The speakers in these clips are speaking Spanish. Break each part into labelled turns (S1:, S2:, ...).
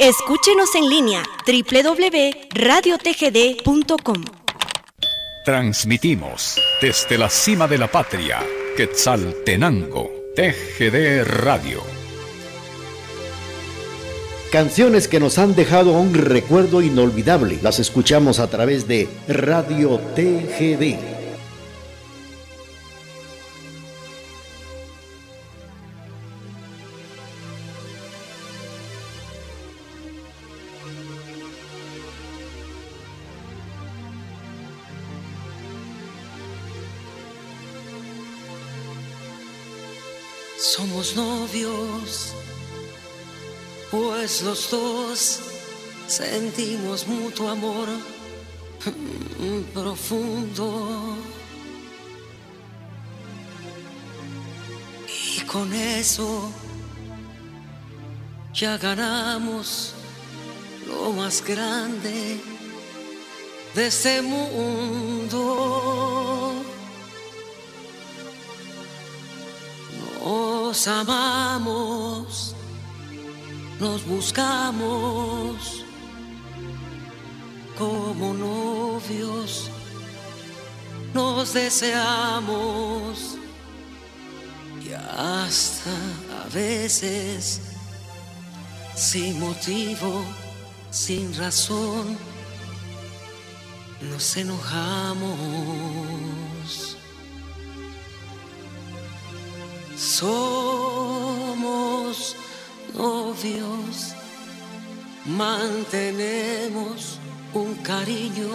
S1: Escúchenos en línea www.radiotgd.com.
S2: Transmitimos desde la cima de la patria, Quetzaltenango, TGD Radio.
S3: Canciones que nos han dejado un recuerdo inolvidable. Las escuchamos a través de Radio TGD.
S4: Somos novios, pues los dos sentimos mutuo amor profundo. Y con eso ya ganamos lo más grande de este mundo. Nos amamos, nos buscamos como novios, nos deseamos y hasta a veces sin motivo, sin razón, nos enojamos. Somos novios, mantenemos un cariño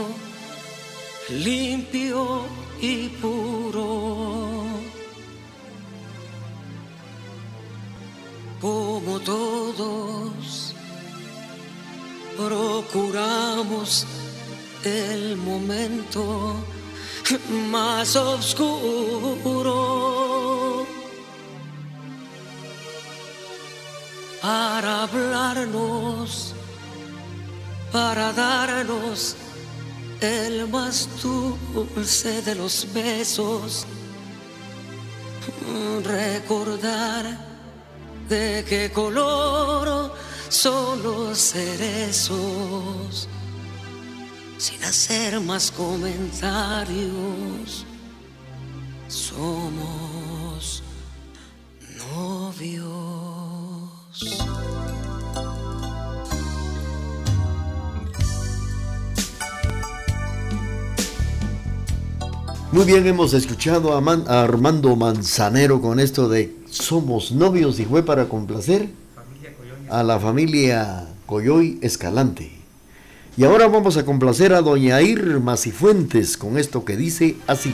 S4: limpio y puro. Como todos, procuramos el momento más oscuro para hablarnos, para darnos el más dulce de los besos, recordar de qué color son los cerezos, sin hacer más comentarios, somos
S3: Muy bien, hemos escuchado a, Armando Manzanero con esto de Somos novios y fue para complacer a la familia Coyoy Escalante. Y ahora vamos a complacer a doña Irma Cifuentes con esto que dice así.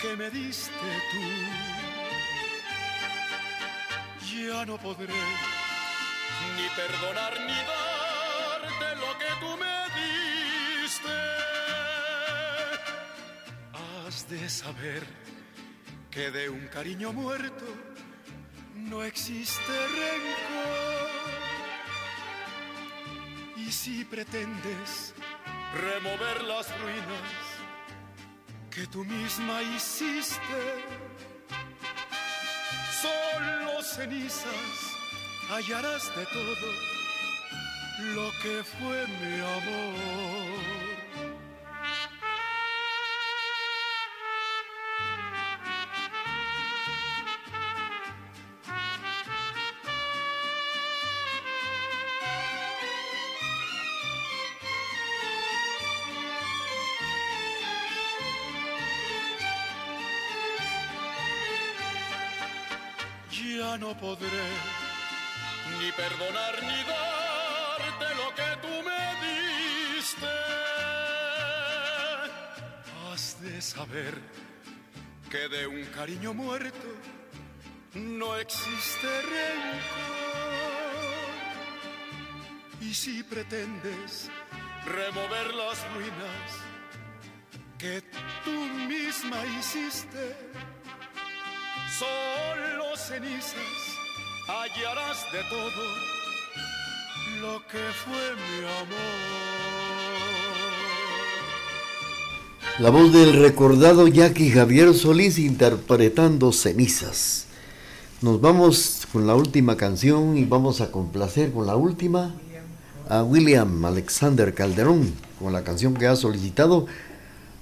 S5: Que me diste tú. Ya no podré ni perdonar ni darte lo que tú me diste. Has de saber que de un cariño muerto no existe rencor. Y si pretendes remover las ruinas que tú misma hiciste. Solo cenizas hallarás de todo lo que fue mi amor. No podré ni perdonar ni darte lo que tú me diste. Has de saber que de un cariño muerto no existe rencor. Y si pretendes remover las ruinas que tú misma hiciste, solo cenizas hallarás de todo lo que fue mi amor.
S3: La voz del recordado Jackie Javier Solís interpretando Cenizas. Nos vamos con la última canción y vamos a complacer con la última a William Alexander Calderón con la canción que ha solicitado.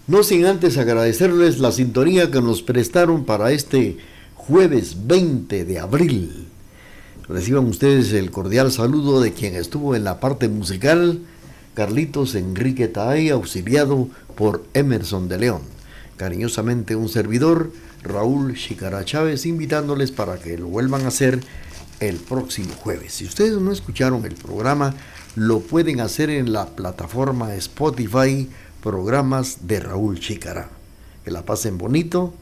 S3: No sin antes agradecerles la sintonía que nos prestaron para este jueves 20 de abril. Reciban ustedes el cordial saludo de quien estuvo en la parte musical, Carlitos Enrique Taay, auxiliado por Emerson de León. Cariñosamente un servidor, Raúl Chicara Chávez, invitándoles para que lo vuelvan a hacer el próximo jueves. Si ustedes no escucharon el programa, lo pueden hacer en la plataforma Spotify, programas de Raúl Chicara. Que la pasen bonito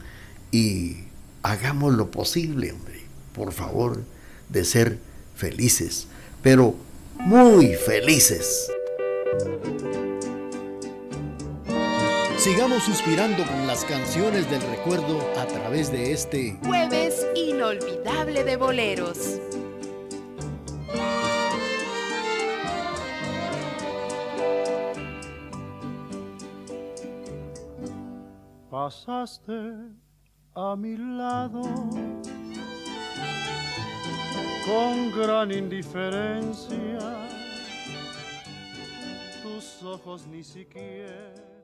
S3: y hagamos lo posible, hombre. Por favor de ser felices, pero muy felices. Sigamos suspirando con las canciones del recuerdo a través de este
S6: jueves inolvidable de boleros.
S5: Pasaste a mi lado con gran indiferencia, tus ojos ni siquiera